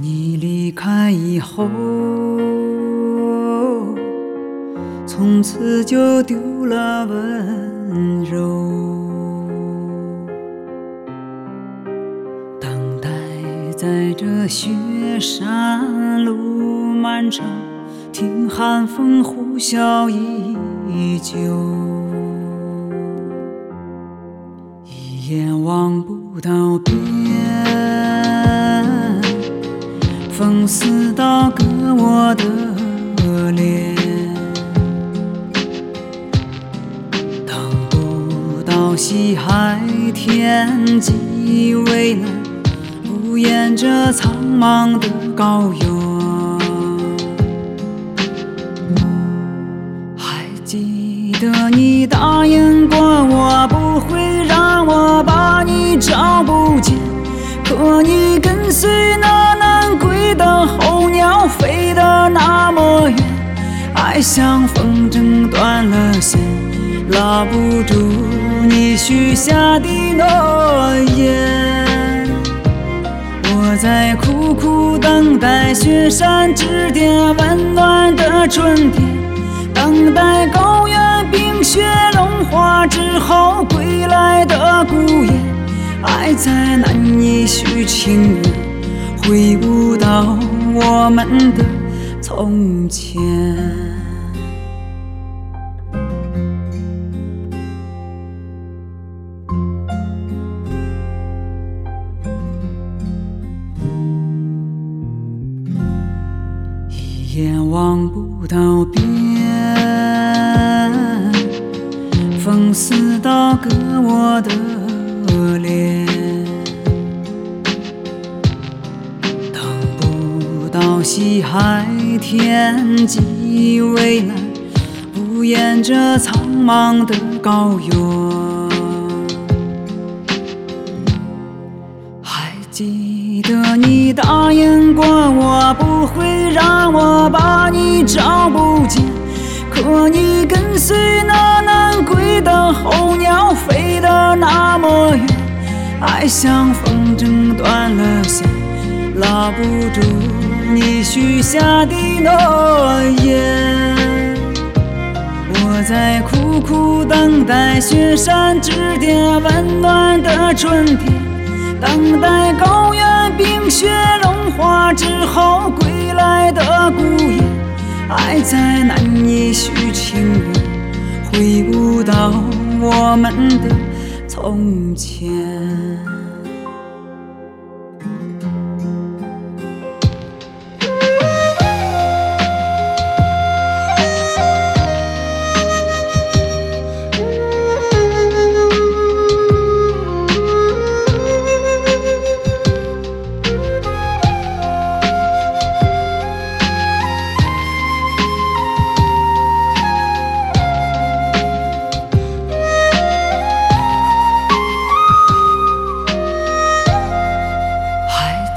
你离开以后，从此就丢了温柔。等待在这雪山路漫长，听寒风呼啸依旧，一眼望不到边。似刀割我的脸，等不到西海天际蔚蓝，不言这苍茫的高原。还记得你答应过我，不会让我把你找不见，可你跟随那。飞得那么远，爱像风筝断了线，拉不住你许下的诺言。我在苦苦等待雪山之巅温暖的春天，等待高原冰雪融化之后归来的孤雁，爱再难以续情缘。回不到我们的从前，一眼望不到边，风似刀割我的脸。西海天际蔚蓝，不言这苍茫的高原。还记得你答应过我，不会让我把你找不见。可你跟随那南归的候鸟飞得那么远，爱像风筝断了线，拉不住。你许下的诺言，我在苦苦等待雪山之巅温暖的春天，等待高原冰雪融化之后归来的孤雁，爱在难以续情缘，回不到我们的从前。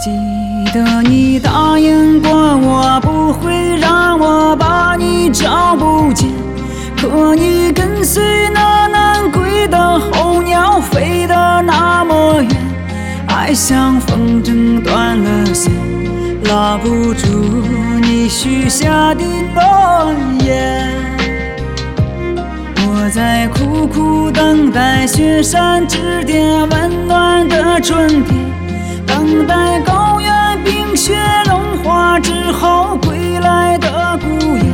记得你答应过我，不会让我把你找不见。可你跟随那南归的候鸟飞得那么远，爱像风筝断了线，拉不住你许下的诺言。我在苦苦等待雪山之巅温暖的春天，等待高。雪融化之后归来的孤雁，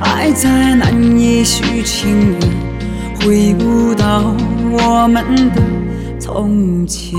爱再难以续情缘，回不到我们的从前。